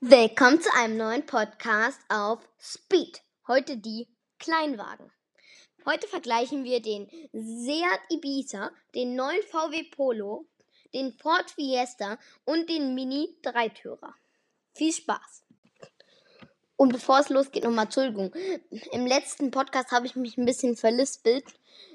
Willkommen zu einem neuen Podcast auf Speed. Heute die Kleinwagen. Heute vergleichen wir den Seat Ibiza, den neuen VW Polo, den Ford Fiesta und den Mini Dreitürer. Viel Spaß! Und bevor es losgeht, nochmal Entschuldigung. Im letzten Podcast habe ich mich ein bisschen verlispelt.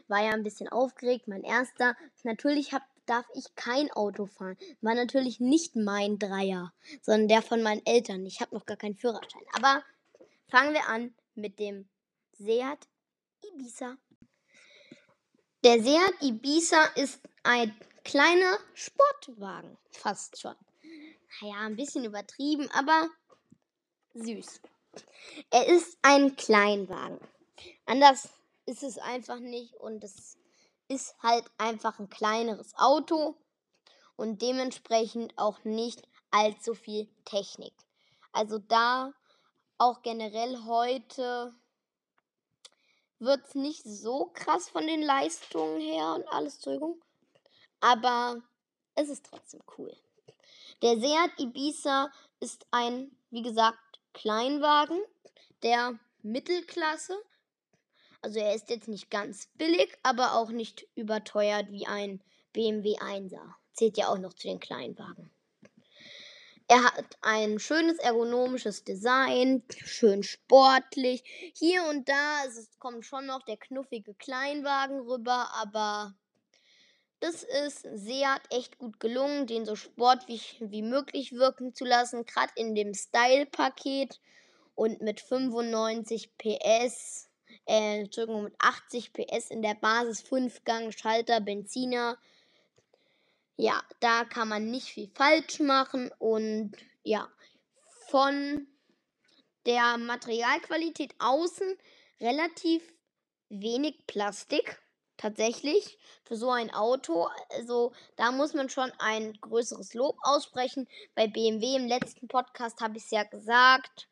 War ja ein bisschen aufgeregt, mein erster. Natürlich hab, darf ich kein Auto fahren. War natürlich nicht mein Dreier, sondern der von meinen Eltern. Ich habe noch gar keinen Führerschein. Aber fangen wir an mit dem Seat Ibiza. Der Seat Ibiza ist ein kleiner Sportwagen. Fast schon. Naja, ein bisschen übertrieben, aber süß. Er ist ein Kleinwagen. Anders ist es einfach nicht und es ist halt einfach ein kleineres Auto und dementsprechend auch nicht allzu viel Technik. Also da auch generell heute wird es nicht so krass von den Leistungen her und alles, Entschuldigung. Aber es ist trotzdem cool. Der Seat Ibiza ist ein, wie gesagt, Kleinwagen der Mittelklasse. Also er ist jetzt nicht ganz billig, aber auch nicht überteuert wie ein BMW 1er. Zählt ja auch noch zu den Kleinwagen. Er hat ein schönes ergonomisches Design, schön sportlich. Hier und da es kommt schon noch der knuffige Kleinwagen rüber, aber das ist Seat echt gut gelungen, den so sportlich wie möglich wirken zu lassen, gerade in dem Style-Paket und mit 95 PS, äh, Entschuldigung, mit 80 PS in der Basis, 5 Gang, Schalter, Benziner. Ja, da kann man nicht viel falsch machen und ja, von der Materialqualität außen relativ wenig Plastik. Tatsächlich für so ein Auto. Also da muss man schon ein größeres Lob aussprechen. Bei BMW im letzten Podcast habe ich es ja gesagt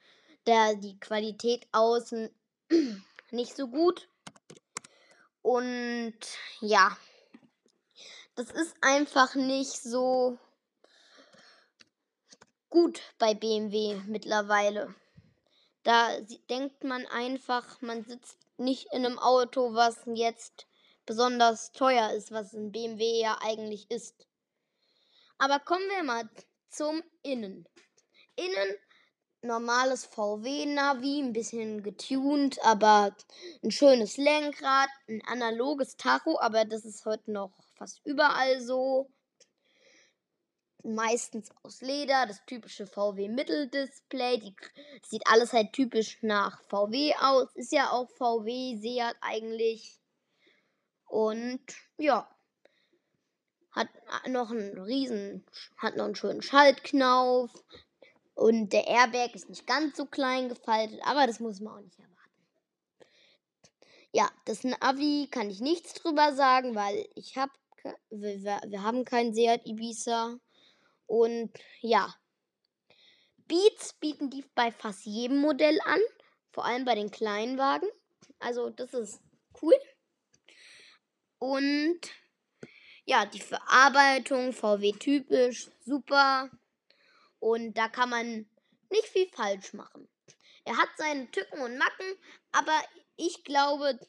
der, die Qualität außen nicht so gut. Und ja, das ist einfach nicht so gut bei BMW mittlerweile. Da denkt man einfach, man sitzt nicht in einem Auto, was jetzt besonders teuer ist, was ein BMW ja eigentlich ist. Aber kommen wir mal zum Innen. Innen normales VW-Navi, ein bisschen getuned, aber ein schönes Lenkrad, ein analoges Tacho, aber das ist heute noch fast überall so. Meistens aus Leder, das typische VW-Mitteldisplay. Sieht alles halt typisch nach VW aus. Ist ja auch VW, Seat eigentlich. Und ja. Hat noch einen riesen, hat noch einen schönen Schaltknauf, und der Airbag ist nicht ganz so klein gefaltet, aber das muss man auch nicht erwarten. Ja, das Navi kann ich nichts drüber sagen, weil ich habe wir, wir haben keinen Seat Ibiza und ja. Beats bieten die bei fast jedem Modell an, vor allem bei den kleinen Wagen. Also das ist cool. Und ja, die Verarbeitung VW typisch, super. Und da kann man nicht viel falsch machen. Er hat seine Tücken und Macken, aber ich glaube,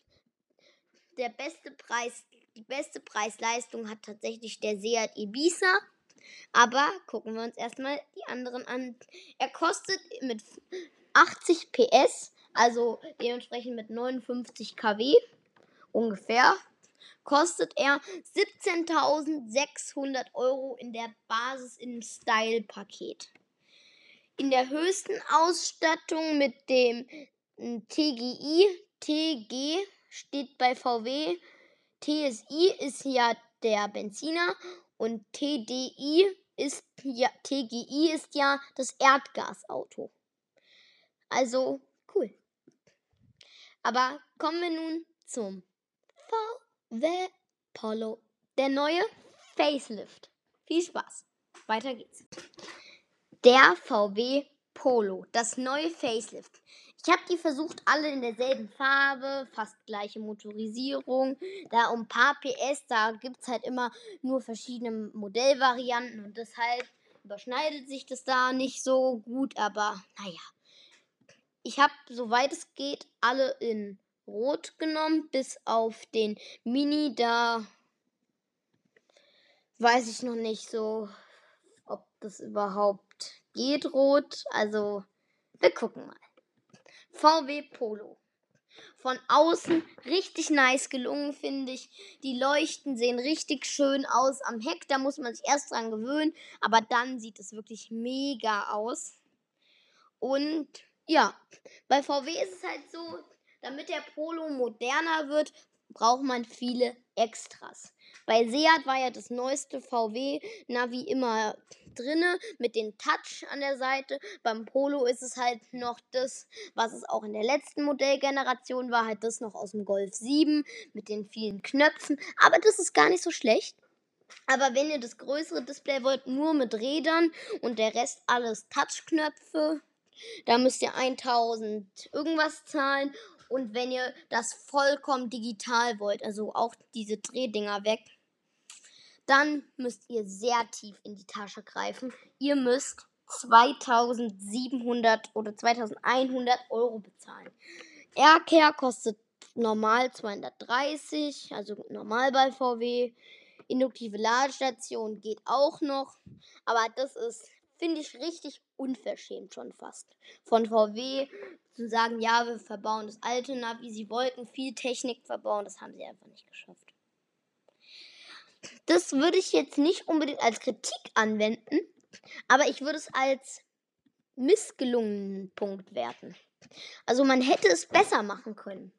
der beste Preis, die beste Preis-Leistung hat tatsächlich der Seat Ibiza. Aber gucken wir uns erstmal die anderen an. Er kostet mit 80 PS, also dementsprechend mit 59 kW ungefähr, kostet er 17.600 Euro in der Basis im Style-Paket. In der höchsten Ausstattung mit dem hm, TGI, TG steht bei VW, TSI ist ja der Benziner und TDI ist ja, TGI ist ja das Erdgasauto. Also cool. Aber kommen wir nun zum VW. The Polo. Der neue Facelift. Viel Spaß. Weiter geht's. Der VW Polo. Das neue Facelift. Ich habe die versucht, alle in derselben Farbe, fast gleiche Motorisierung. Da um ein paar PS, da gibt es halt immer nur verschiedene Modellvarianten und deshalb überschneidet sich das da nicht so gut, aber naja. Ich habe, soweit es geht, alle in Rot genommen, bis auf den Mini, da weiß ich noch nicht so, ob das überhaupt geht rot. Also, wir gucken mal. VW Polo. Von außen richtig nice gelungen, finde ich. Die Leuchten sehen richtig schön aus am Heck. Da muss man sich erst dran gewöhnen. Aber dann sieht es wirklich mega aus. Und ja, bei VW ist es halt so, damit der Polo moderner wird, braucht man viele Extras. Bei Seat war ja das neueste VW-Navi immer drinne mit dem Touch an der Seite. Beim Polo ist es halt noch das, was es auch in der letzten Modellgeneration war, halt das noch aus dem Golf 7 mit den vielen Knöpfen. Aber das ist gar nicht so schlecht. Aber wenn ihr das größere Display wollt, nur mit Rädern und der Rest alles Touchknöpfe, da müsst ihr 1000 irgendwas zahlen. Und wenn ihr das vollkommen digital wollt, also auch diese Drehdinger weg, dann müsst ihr sehr tief in die Tasche greifen. Ihr müsst 2700 oder 2100 Euro bezahlen. Aircare kostet normal 230, also normal bei VW. Induktive Ladestation geht auch noch, aber das ist, finde ich, richtig unverschämt schon fast. Von VW zu sagen, ja, wir verbauen das alte Navi. Sie wollten viel Technik verbauen, das haben sie einfach nicht geschafft. Das würde ich jetzt nicht unbedingt als Kritik anwenden, aber ich würde es als missgelungenen Punkt werten. Also man hätte es besser machen können.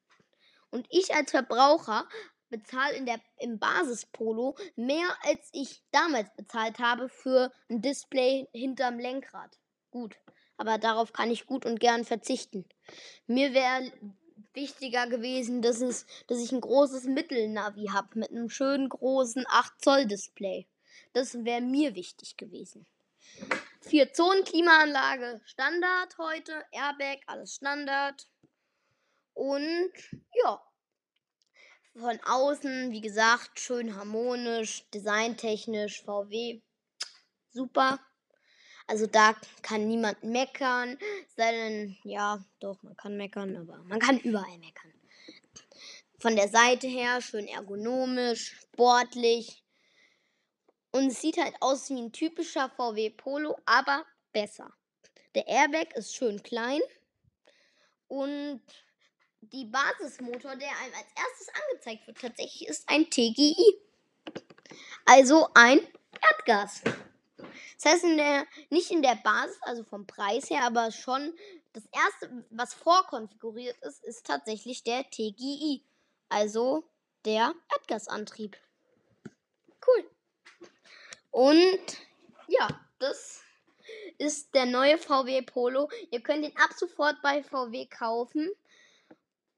Und ich als Verbraucher bezahle in der, im Basispolo mehr, als ich damals bezahlt habe für ein Display hinterm Lenkrad. Gut, aber darauf kann ich gut und gern verzichten. Mir wäre wichtiger gewesen, dass, es, dass ich ein großes Mittelnavi habe mit einem schönen großen 8 Zoll Display. Das wäre mir wichtig gewesen. Vier Zonen Klimaanlage Standard heute, Airbag alles Standard. Und ja, von außen, wie gesagt, schön harmonisch, designtechnisch, VW, super. Also da kann niemand meckern. Sei denn, ja, doch, man kann meckern, aber man kann überall meckern. Von der Seite her schön ergonomisch, sportlich. Und es sieht halt aus wie ein typischer VW Polo, aber besser. Der Airbag ist schön klein. Und die Basismotor, der einem als erstes angezeigt wird, tatsächlich ist ein TGI. Also ein Erdgas. Das heißt, in der, nicht in der Basis, also vom Preis her, aber schon das erste, was vorkonfiguriert ist, ist tatsächlich der TGI. Also der Erdgasantrieb. Cool. Und ja, das ist der neue VW Polo. Ihr könnt ihn ab sofort bei VW kaufen.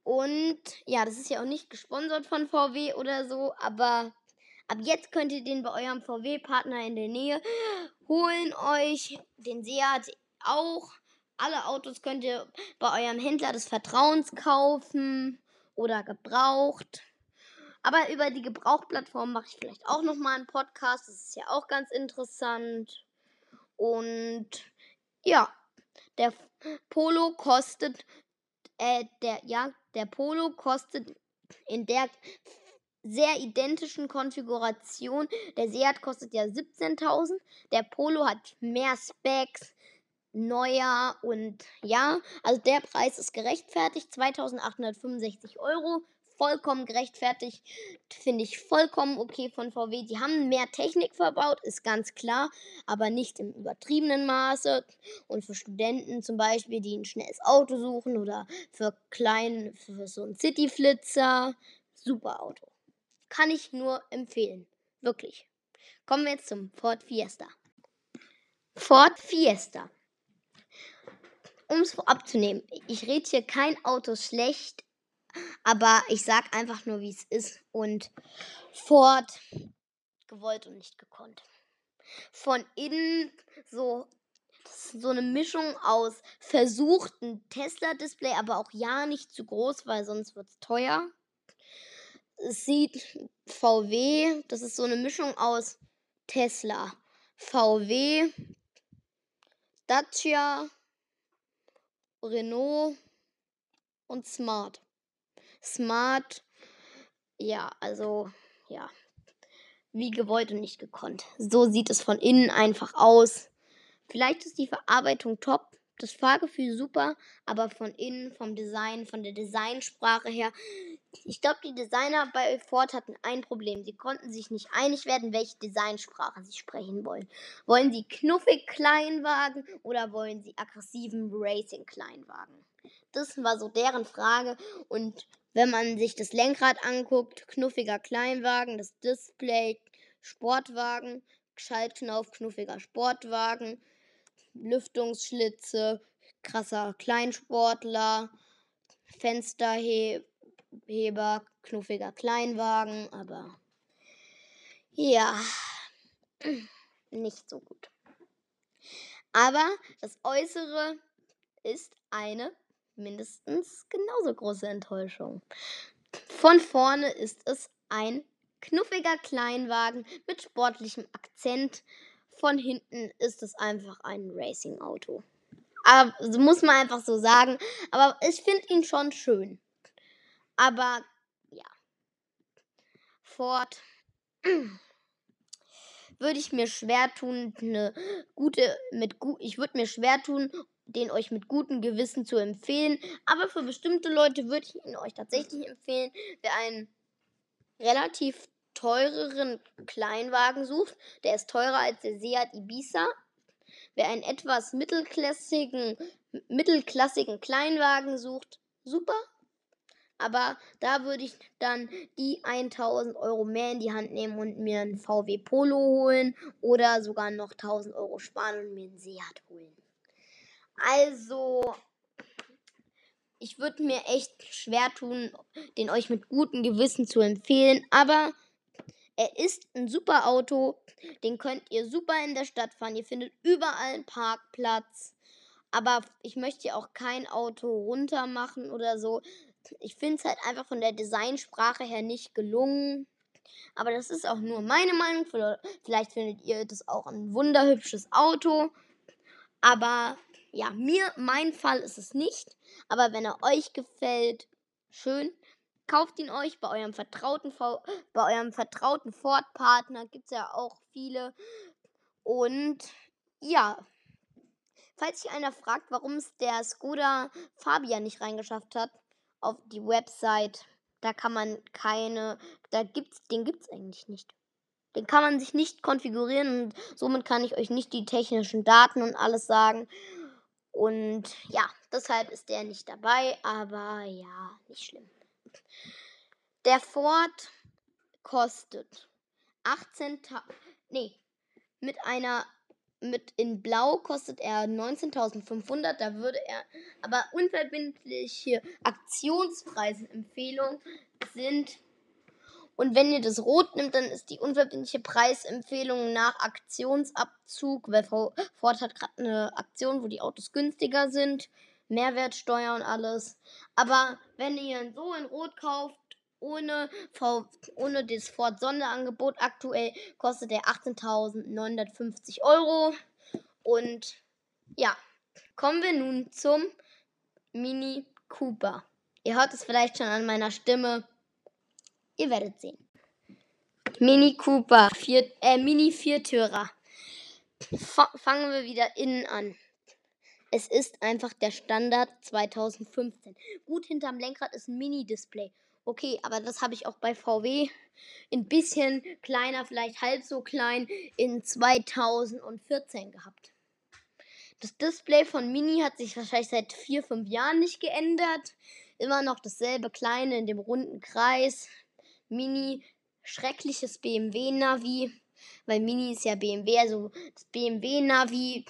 Und ja, das ist ja auch nicht gesponsert von VW oder so, aber Ab jetzt könnt ihr den bei eurem VW-Partner in der Nähe holen euch den Seat auch. Alle Autos könnt ihr bei eurem Händler des Vertrauens kaufen oder gebraucht. Aber über die Gebrauchplattform mache ich vielleicht auch noch mal einen Podcast. Das ist ja auch ganz interessant. Und ja, der Polo kostet äh, der ja, der Polo kostet in der sehr identischen Konfiguration. Der Seat kostet ja 17.000. Der Polo hat mehr Specs, neuer und ja, also der Preis ist gerechtfertigt. 2.865 Euro. Vollkommen gerechtfertigt. Finde ich vollkommen okay von VW. Die haben mehr Technik verbaut, ist ganz klar, aber nicht im übertriebenen Maße. Und für Studenten zum Beispiel, die ein schnelles Auto suchen oder für kleinen, für so einen City-Flitzer, super Auto. Kann ich nur empfehlen. Wirklich. Kommen wir jetzt zum Ford Fiesta. Ford Fiesta. Um es vorab zu nehmen, ich rede hier kein Auto schlecht, aber ich sage einfach nur, wie es ist. Und Ford gewollt und nicht gekonnt. Von innen so so eine Mischung aus versuchten Tesla-Display, aber auch ja nicht zu groß, weil sonst wird es teuer sieht VW, das ist so eine Mischung aus Tesla. VW, Dacia, Renault und Smart. Smart, ja, also, ja, wie gewollt und nicht gekonnt. So sieht es von innen einfach aus. Vielleicht ist die Verarbeitung top, das Fahrgefühl super, aber von innen, vom Design, von der Designsprache her. Ich glaube, die Designer bei Ford hatten ein Problem. Sie konnten sich nicht einig werden, welche Designsprache sie sprechen wollen. Wollen sie knuffig Kleinwagen oder wollen sie aggressiven Racing Kleinwagen? Das war so deren Frage. Und wenn man sich das Lenkrad anguckt, knuffiger Kleinwagen, das Display, Sportwagen, Schaltknauf, knuffiger Sportwagen, Lüftungsschlitze, krasser Kleinsportler, Fensterheber, knuffiger Kleinwagen, aber ja, nicht so gut. Aber das Äußere ist eine mindestens genauso große Enttäuschung. Von vorne ist es ein knuffiger Kleinwagen mit sportlichem Akzent von hinten ist es einfach ein Racing-Auto. Aber muss man einfach so sagen. Aber ich finde ihn schon schön. Aber ja. Ford würde ich mir schwer tun, eine gute mit gut ich würde mir schwer tun, den euch mit gutem Gewissen zu empfehlen, aber für bestimmte Leute würde ich ihn euch tatsächlich empfehlen, wer einen relativ teureren Kleinwagen sucht, der ist teurer als der Seat Ibiza. Wer einen etwas mittelklassigen, mittelklassigen Kleinwagen sucht, super. Aber da würde ich dann die 1000 Euro mehr in die Hand nehmen und mir einen VW Polo holen oder sogar noch 1000 Euro sparen und mir einen Seat holen. Also, ich würde mir echt schwer tun, den euch mit gutem Gewissen zu empfehlen, aber er ist ein super Auto. Den könnt ihr super in der Stadt fahren. Ihr findet überall einen Parkplatz. Aber ich möchte auch kein Auto runter machen oder so. Ich finde es halt einfach von der Designsprache her nicht gelungen. Aber das ist auch nur meine Meinung. Vielleicht findet ihr das auch ein wunderhübsches Auto. Aber ja, mir, mein Fall ist es nicht. Aber wenn er euch gefällt, schön. Kauft ihn euch bei eurem vertrauten, bei eurem vertrauten Ford-Partner. Gibt es ja auch viele. Und ja, falls sich einer fragt, warum es der Skoda Fabia nicht reingeschafft hat auf die Website, da kann man keine, da gibt's, den gibt es eigentlich nicht. Den kann man sich nicht konfigurieren und somit kann ich euch nicht die technischen Daten und alles sagen. Und ja, deshalb ist der nicht dabei, aber ja, nicht schlimm. Der Ford kostet 18.000. Nee, mit einer. Mit in Blau kostet er 19.500. Da würde er. Aber unverbindliche Aktionspreisempfehlung sind. Und wenn ihr das Rot nimmt, dann ist die unverbindliche Preisempfehlung nach Aktionsabzug, weil Ford hat gerade eine Aktion, wo die Autos günstiger sind. Mehrwertsteuer und alles. Aber wenn ihr so in Rot kauft, ohne, ohne das Ford Sonderangebot, aktuell kostet er 18.950 Euro. Und ja, kommen wir nun zum Mini Cooper. Ihr hört es vielleicht schon an meiner Stimme. Ihr werdet sehen. Mini Cooper, vier, äh, Mini Viertürer. fangen wir wieder innen an. Es ist einfach der Standard 2015. Gut hinterm Lenkrad ist ein Mini-Display. Okay, aber das habe ich auch bei VW. Ein bisschen kleiner, vielleicht halb so klein in 2014 gehabt. Das Display von Mini hat sich wahrscheinlich seit 4, 5 Jahren nicht geändert. Immer noch dasselbe kleine in dem runden Kreis. Mini, schreckliches BMW-Navi. Weil Mini ist ja BMW, also das BMW-Navi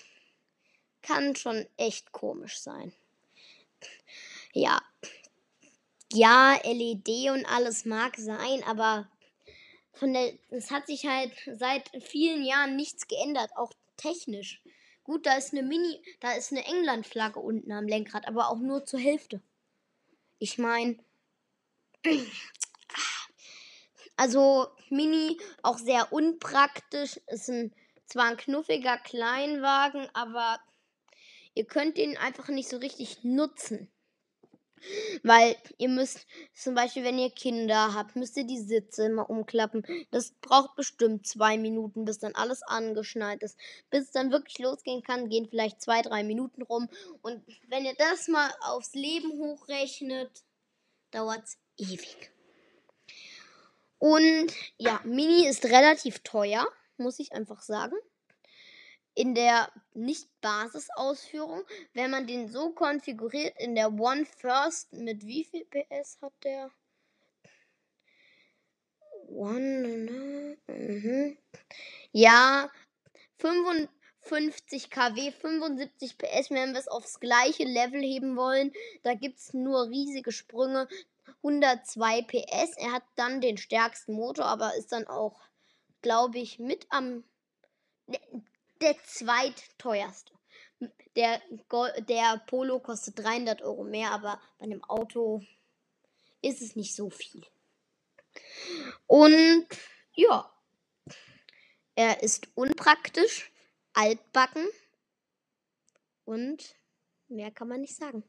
kann schon echt komisch sein. Ja. Ja, LED und alles mag sein, aber von der, es hat sich halt seit vielen Jahren nichts geändert, auch technisch. Gut, da ist eine Mini, da ist eine England-Flagge unten am Lenkrad, aber auch nur zur Hälfte. Ich meine, also Mini auch sehr unpraktisch, ist ein zwar ein knuffiger Kleinwagen, aber ihr könnt ihn einfach nicht so richtig nutzen. Weil ihr müsst, zum Beispiel, wenn ihr Kinder habt, müsst ihr die Sitze immer umklappen. Das braucht bestimmt zwei Minuten, bis dann alles angeschnallt ist. Bis es dann wirklich losgehen kann, gehen vielleicht zwei, drei Minuten rum. Und wenn ihr das mal aufs Leben hochrechnet, dauert es ewig. Und ja, Mini ist relativ teuer, muss ich einfach sagen in der Nicht-Basis-Ausführung, wenn man den so konfiguriert in der One First, mit wie viel PS hat der? One, mhm. Ja, 55 kW, 75 PS, wenn wir es aufs gleiche Level heben wollen. Da gibt es nur riesige Sprünge. 102 PS. Er hat dann den stärksten Motor, aber ist dann auch, glaube ich, mit am der zweitteuerste. Der, der Polo kostet 300 Euro mehr, aber bei einem Auto ist es nicht so viel. Und ja, er ist unpraktisch, altbacken und mehr kann man nicht sagen.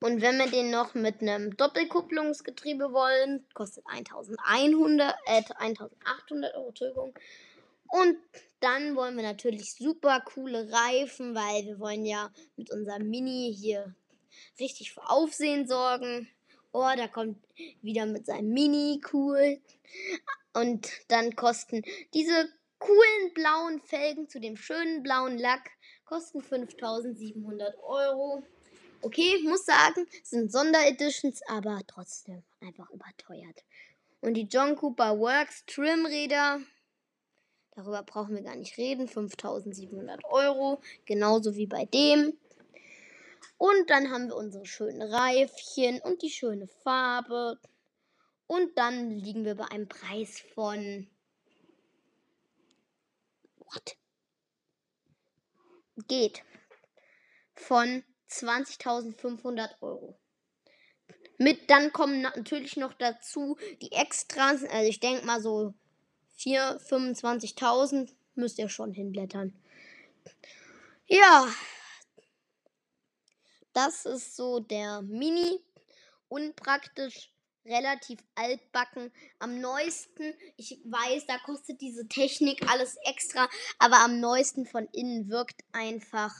Und wenn wir den noch mit einem Doppelkupplungsgetriebe wollen, kostet 1100, äh, 1800 Euro, Entschuldigung. Und dann wollen wir natürlich super coole Reifen, weil wir wollen ja mit unserem Mini hier richtig für Aufsehen sorgen. Oh, da kommt wieder mit seinem Mini cool. Und dann kosten diese coolen blauen Felgen zu dem schönen blauen Lack kosten 5700 Euro. Okay, muss sagen, sind Sondereditions, aber trotzdem einfach überteuert. Und die John Cooper Works Trimräder Darüber brauchen wir gar nicht reden. 5700 Euro. Genauso wie bei dem. Und dann haben wir unsere schönen Reifchen und die schöne Farbe. Und dann liegen wir bei einem Preis von. What? Geht. Von 20.500 Euro. Mit dann kommen natürlich noch dazu die Extras. Also ich denke mal so 4, 25.000 müsst ihr schon hinblättern. Ja, das ist so der Mini. Unpraktisch, relativ altbacken. Am neuesten, ich weiß, da kostet diese Technik alles extra, aber am neuesten von innen wirkt einfach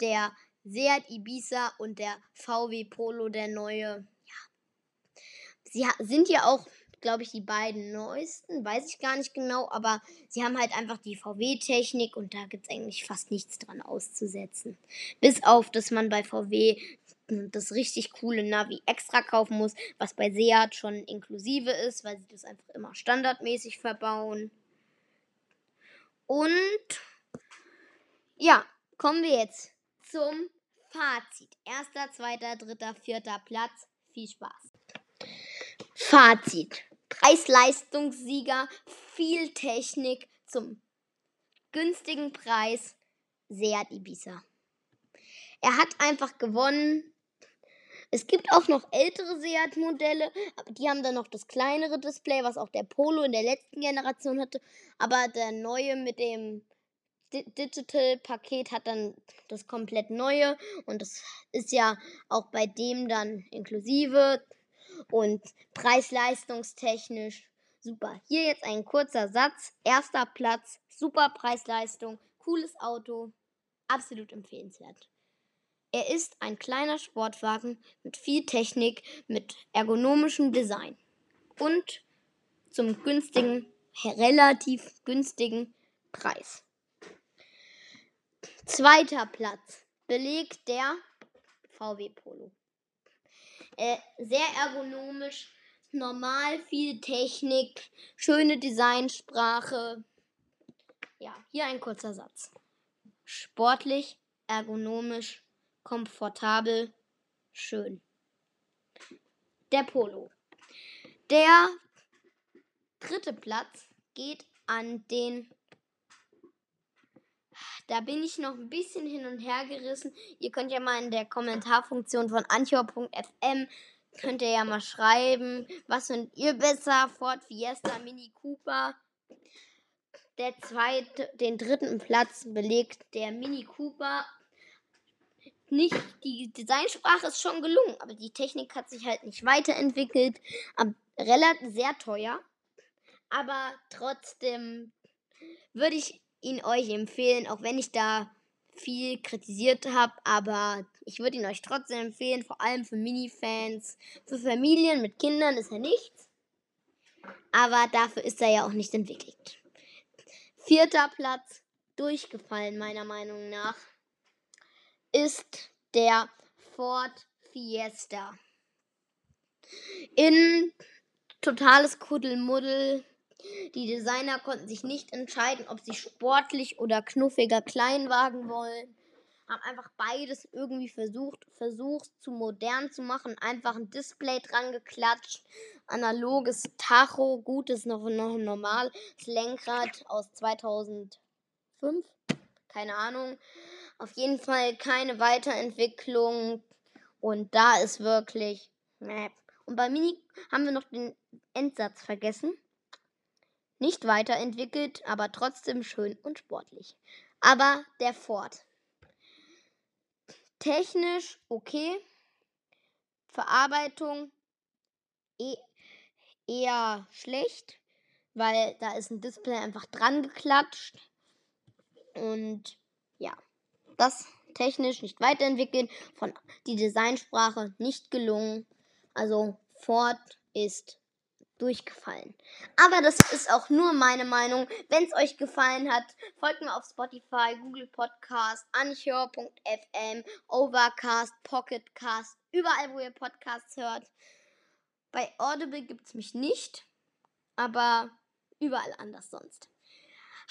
der Seat Ibiza und der VW Polo, der neue. Ja. Sie sind ja auch glaube ich, die beiden neuesten. Weiß ich gar nicht genau, aber sie haben halt einfach die VW-Technik und da gibt es eigentlich fast nichts dran auszusetzen. Bis auf, dass man bei VW das richtig coole Navi extra kaufen muss, was bei Seat schon inklusive ist, weil sie das einfach immer standardmäßig verbauen. Und ja, kommen wir jetzt zum Fazit. Erster, zweiter, dritter, vierter Platz. Viel Spaß. Fazit. Preis-Leistungssieger, viel Technik zum günstigen Preis. Seat Ibiza. Er hat einfach gewonnen. Es gibt auch noch ältere Seat-Modelle, aber die haben dann noch das kleinere Display, was auch der Polo in der letzten Generation hatte. Aber der neue mit dem Digital-Paket hat dann das komplett neue und das ist ja auch bei dem dann inklusive und preis-leistungstechnisch super. Hier jetzt ein kurzer Satz. Erster Platz, super Preis-Leistung, cooles Auto, absolut empfehlenswert. Er ist ein kleiner Sportwagen mit viel Technik, mit ergonomischem Design und zum günstigen, relativ günstigen Preis. Zweiter Platz belegt der VW Polo. Äh, sehr ergonomisch, normal, viel Technik, schöne Designsprache. Ja, hier ein kurzer Satz. Sportlich, ergonomisch, komfortabel, schön. Der Polo. Der dritte Platz geht an den da bin ich noch ein bisschen hin und her gerissen. Ihr könnt ja mal in der Kommentarfunktion von anchor.fm könnt ihr ja mal schreiben, was findet ihr besser? Ford Fiesta, Mini Cooper. der zweite, den dritten Platz belegt der Mini Cooper. Nicht, die Designsprache ist schon gelungen, aber die Technik hat sich halt nicht weiterentwickelt. Relativ sehr teuer. Aber trotzdem würde ich ihn euch empfehlen, auch wenn ich da viel kritisiert habe, aber ich würde ihn euch trotzdem empfehlen, vor allem für Mini-Fans. Für Familien mit Kindern ist er nichts, aber dafür ist er ja auch nicht entwickelt. Vierter Platz, durchgefallen meiner Meinung nach, ist der Ford Fiesta. In totales Kuddelmuddel die Designer konnten sich nicht entscheiden, ob sie sportlich oder knuffiger Kleinwagen wollen. Haben einfach beides irgendwie versucht, versucht zu modern zu machen. Einfach ein Display dran geklatscht. Analoges Tacho, gutes noch, noch normal. Das Lenkrad aus 2005. Keine Ahnung. Auf jeden Fall keine Weiterentwicklung. Und da ist wirklich. Und bei Mini haben wir noch den Endsatz vergessen. Nicht weiterentwickelt, aber trotzdem schön und sportlich. Aber der Ford. Technisch okay. Verarbeitung e eher schlecht, weil da ist ein Display einfach dran geklatscht. Und ja, das technisch nicht weiterentwickelt, von die Designsprache nicht gelungen. Also Ford ist durchgefallen. Aber das ist auch nur meine Meinung. Wenn es euch gefallen hat, folgt mir auf Spotify, Google Podcast, anchor.fm, Overcast, Pocketcast, überall, wo ihr Podcasts hört. Bei Audible gibt es mich nicht, aber überall anders sonst.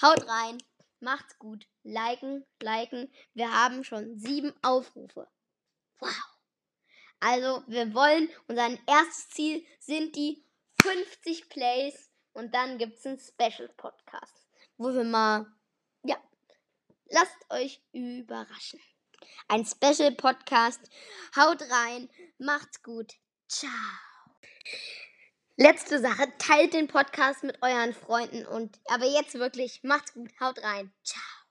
Haut rein, macht's gut, liken, liken. Wir haben schon sieben Aufrufe. Wow. Also, wir wollen, unser erstes Ziel sind die 50 Plays und dann gibt es einen Special Podcast, wo wir mal, ja, lasst euch überraschen. Ein Special Podcast. Haut rein, macht's gut. Ciao. Letzte Sache, teilt den Podcast mit euren Freunden und aber jetzt wirklich, macht's gut, haut rein. Ciao.